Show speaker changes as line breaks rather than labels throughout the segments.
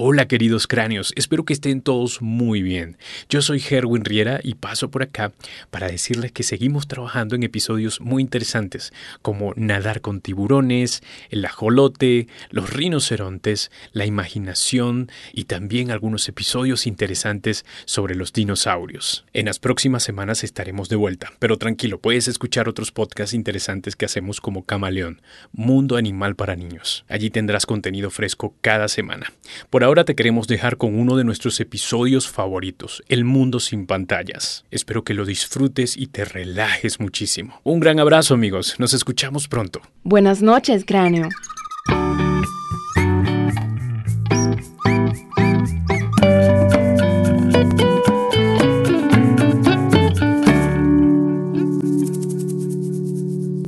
Hola queridos cráneos, espero que estén todos muy bien. Yo soy Herwin Riera y paso por acá para decirles que seguimos trabajando en episodios muy interesantes como nadar con tiburones, el ajolote, los rinocerontes, la imaginación y también algunos episodios interesantes sobre los dinosaurios. En las próximas semanas estaremos de vuelta, pero tranquilo, puedes escuchar otros podcasts interesantes que hacemos como Camaleón, Mundo Animal para Niños. Allí tendrás contenido fresco cada semana. Por ahora te queremos dejar con uno de nuestros episodios favoritos, El Mundo sin pantallas. Espero que lo disfrutes y te relajes muchísimo. Un gran abrazo amigos, nos escuchamos pronto.
Buenas noches, cráneo.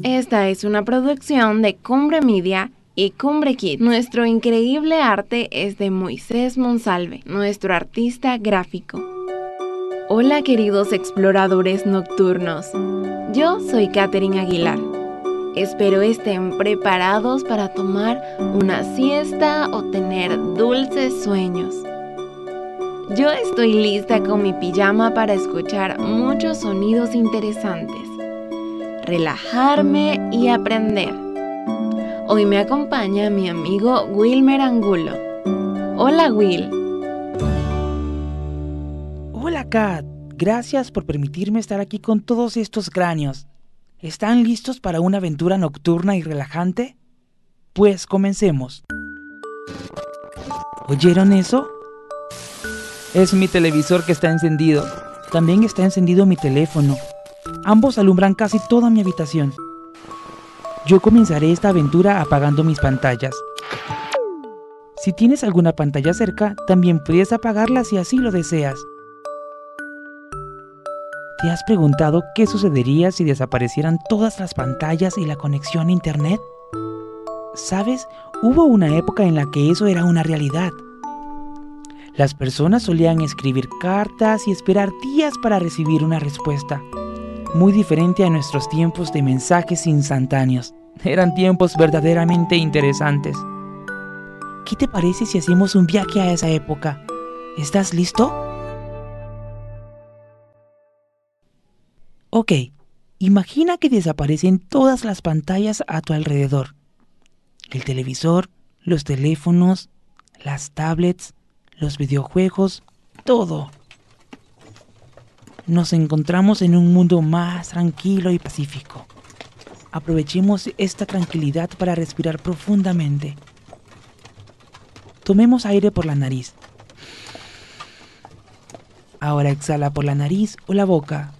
Esta es una producción de Cumbre Media y Cumbre Kid. Nuestro increíble arte es de Moisés Monsalve, nuestro artista gráfico. Hola queridos exploradores nocturnos, yo soy Katherine Aguilar. Espero estén preparados para tomar una siesta o tener dulces sueños. Yo estoy lista con mi pijama para escuchar muchos sonidos interesantes, relajarme y aprender. Hoy me acompaña mi amigo Wilmer Angulo. Hola Will.
Hola Kat, gracias por permitirme estar aquí con todos estos cráneos. ¿Están listos para una aventura nocturna y relajante? Pues comencemos. ¿Oyeron eso? Es mi televisor que está encendido. También está encendido mi teléfono. Ambos alumbran casi toda mi habitación. Yo comenzaré esta aventura apagando mis pantallas. Si tienes alguna pantalla cerca, también puedes apagarla si así lo deseas. ¿Te has preguntado qué sucedería si desaparecieran todas las pantallas y la conexión a Internet? ¿Sabes? Hubo una época en la que eso era una realidad. Las personas solían escribir cartas y esperar días para recibir una respuesta muy diferente a nuestros tiempos de mensajes instantáneos. Eran tiempos verdaderamente interesantes. ¿Qué te parece si hacemos un viaje a esa época? ¿Estás listo? Ok, imagina que desaparecen todas las pantallas a tu alrededor. El televisor, los teléfonos, las tablets, los videojuegos, todo nos encontramos en un mundo más tranquilo y pacífico. Aprovechemos esta tranquilidad para respirar profundamente. Tomemos aire por la nariz. Ahora exhala por la nariz o la boca.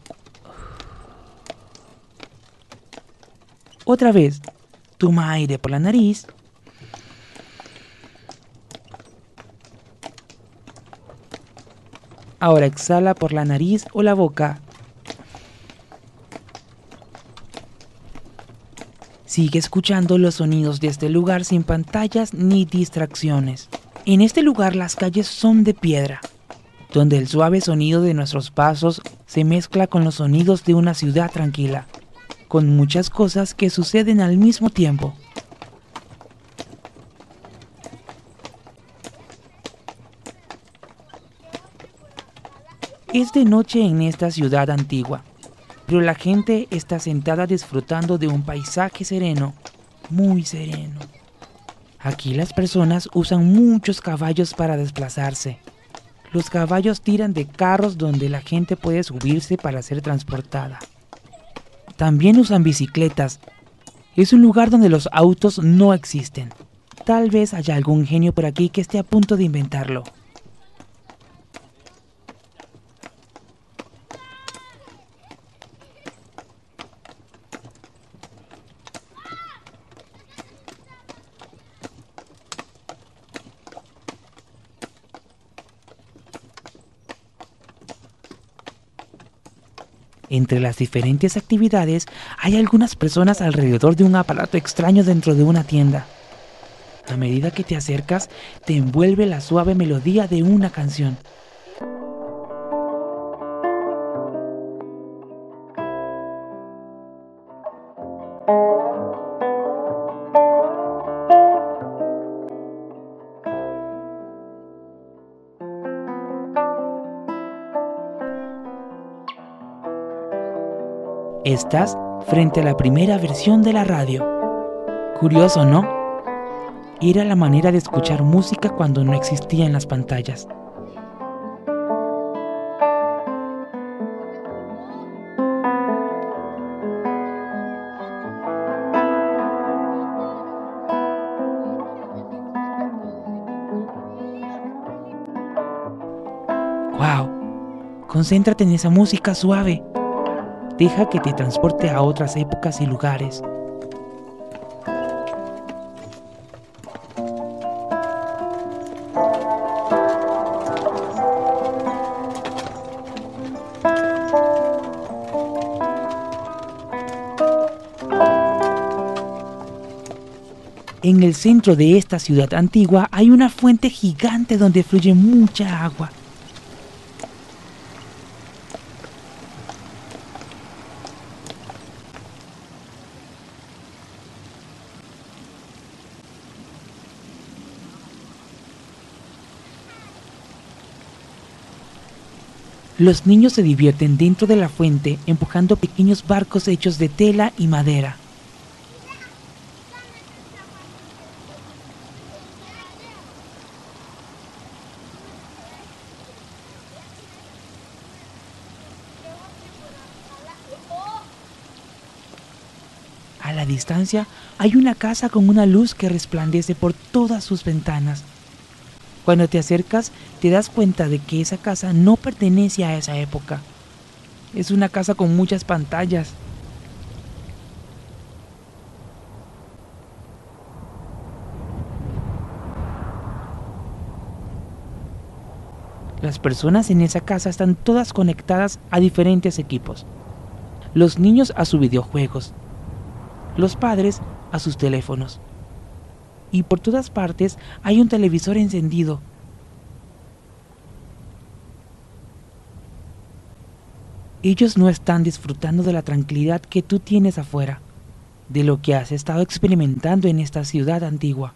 Otra vez, toma aire por la nariz Ahora exhala por la nariz o la boca. Sigue escuchando los sonidos de este lugar sin pantallas ni distracciones. En este lugar las calles son de piedra, donde el suave sonido de nuestros pasos se mezcla con los sonidos de una ciudad tranquila, con muchas cosas que suceden al mismo tiempo. Es de noche en esta ciudad antigua, pero la gente está sentada disfrutando de un paisaje sereno, muy sereno. Aquí las personas usan muchos caballos para desplazarse. Los caballos tiran de carros donde la gente puede subirse para ser transportada. También usan bicicletas. Es un lugar donde los autos no existen. Tal vez haya algún genio por aquí que esté a punto de inventarlo. Entre las diferentes actividades hay algunas personas alrededor de un aparato extraño dentro de una tienda. A medida que te acercas, te envuelve la suave melodía de una canción. Estás frente a la primera versión de la radio. Curioso, ¿no? Era la manera de escuchar música cuando no existían las pantallas. ¡Wow! Concéntrate en esa música suave. Deja que te transporte a otras épocas y lugares. En el centro de esta ciudad antigua hay una fuente gigante donde fluye mucha agua. Los niños se divierten dentro de la fuente empujando pequeños barcos hechos de tela y madera. A la distancia hay una casa con una luz que resplandece por todas sus ventanas. Cuando te acercas te das cuenta de que esa casa no pertenece a esa época. Es una casa con muchas pantallas. Las personas en esa casa están todas conectadas a diferentes equipos. Los niños a sus videojuegos, los padres a sus teléfonos. Y por todas partes hay un televisor encendido. Ellos no están disfrutando de la tranquilidad que tú tienes afuera, de lo que has estado experimentando en esta ciudad antigua.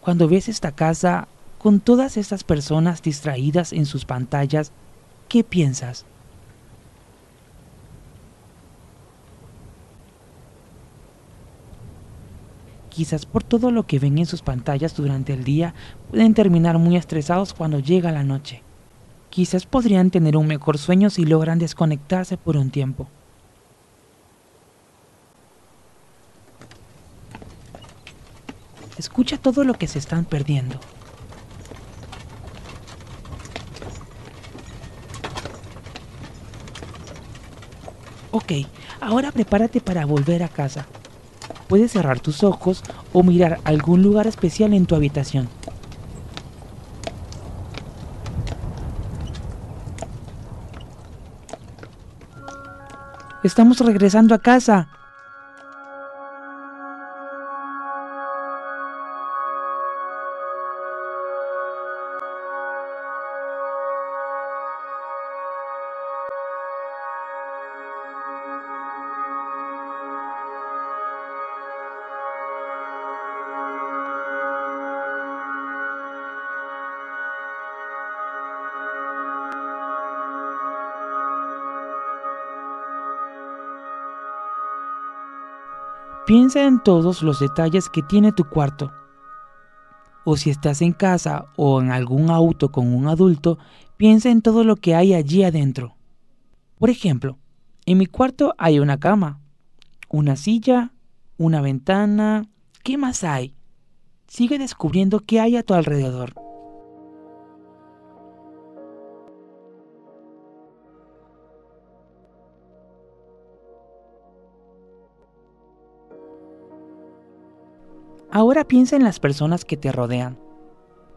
Cuando ves esta casa con todas estas personas distraídas en sus pantallas, ¿qué piensas? Quizás por todo lo que ven en sus pantallas durante el día pueden terminar muy estresados cuando llega la noche. Quizás podrían tener un mejor sueño si logran desconectarse por un tiempo. Escucha todo lo que se están perdiendo. Ok, ahora prepárate para volver a casa. Puedes cerrar tus ojos o mirar algún lugar especial en tu habitación. Estamos regresando a casa. Piensa en todos los detalles que tiene tu cuarto. O si estás en casa o en algún auto con un adulto, piensa en todo lo que hay allí adentro. Por ejemplo, en mi cuarto hay una cama, una silla, una ventana. ¿Qué más hay? Sigue descubriendo qué hay a tu alrededor. Ahora piensa en las personas que te rodean.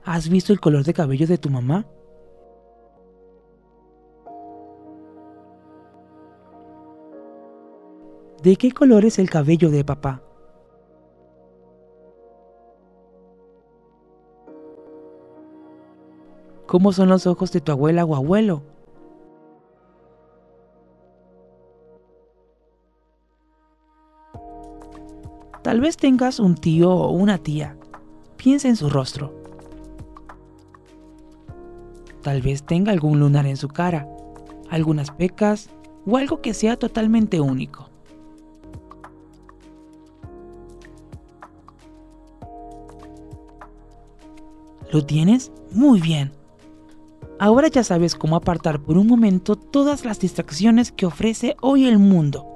¿Has visto el color de cabello de tu mamá? ¿De qué color es el cabello de papá? ¿Cómo son los ojos de tu abuela o abuelo? Tal vez tengas un tío o una tía. Piensa en su rostro. Tal vez tenga algún lunar en su cara, algunas pecas o algo que sea totalmente único. ¿Lo tienes? Muy bien. Ahora ya sabes cómo apartar por un momento todas las distracciones que ofrece hoy el mundo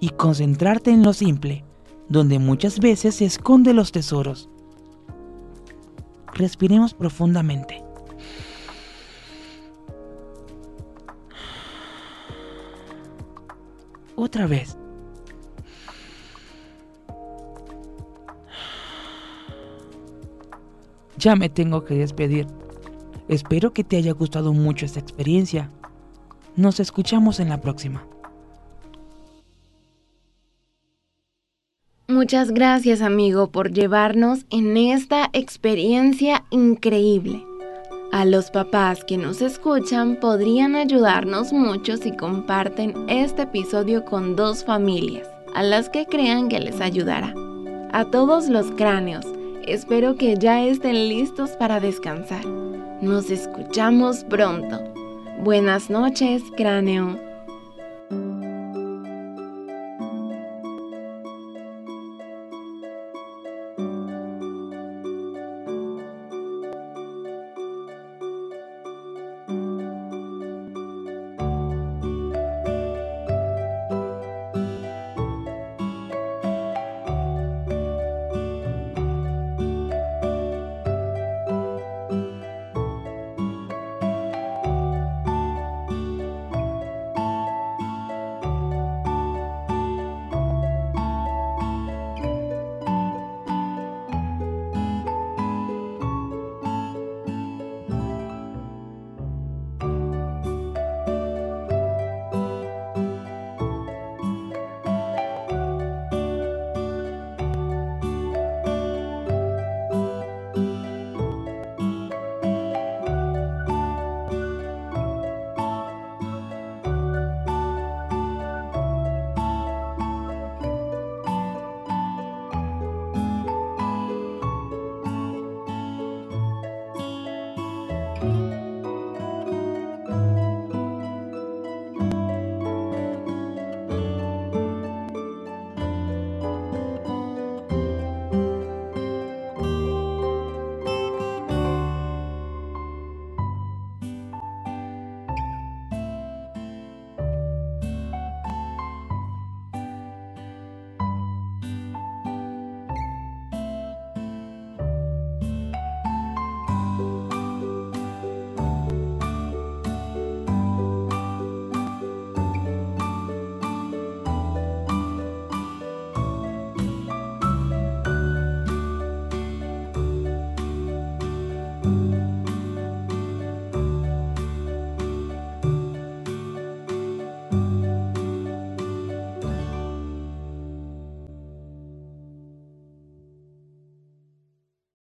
y concentrarte en lo simple, donde muchas veces se esconden los tesoros. Respiremos profundamente. Otra vez. Ya me tengo que despedir. Espero que te haya gustado mucho esta experiencia. Nos escuchamos en la próxima.
Muchas gracias amigo por llevarnos en esta experiencia increíble. A los papás que nos escuchan podrían ayudarnos mucho si comparten este episodio con dos familias, a las que crean que les ayudará. A todos los cráneos, espero que ya estén listos para descansar. Nos escuchamos pronto. Buenas noches, cráneo.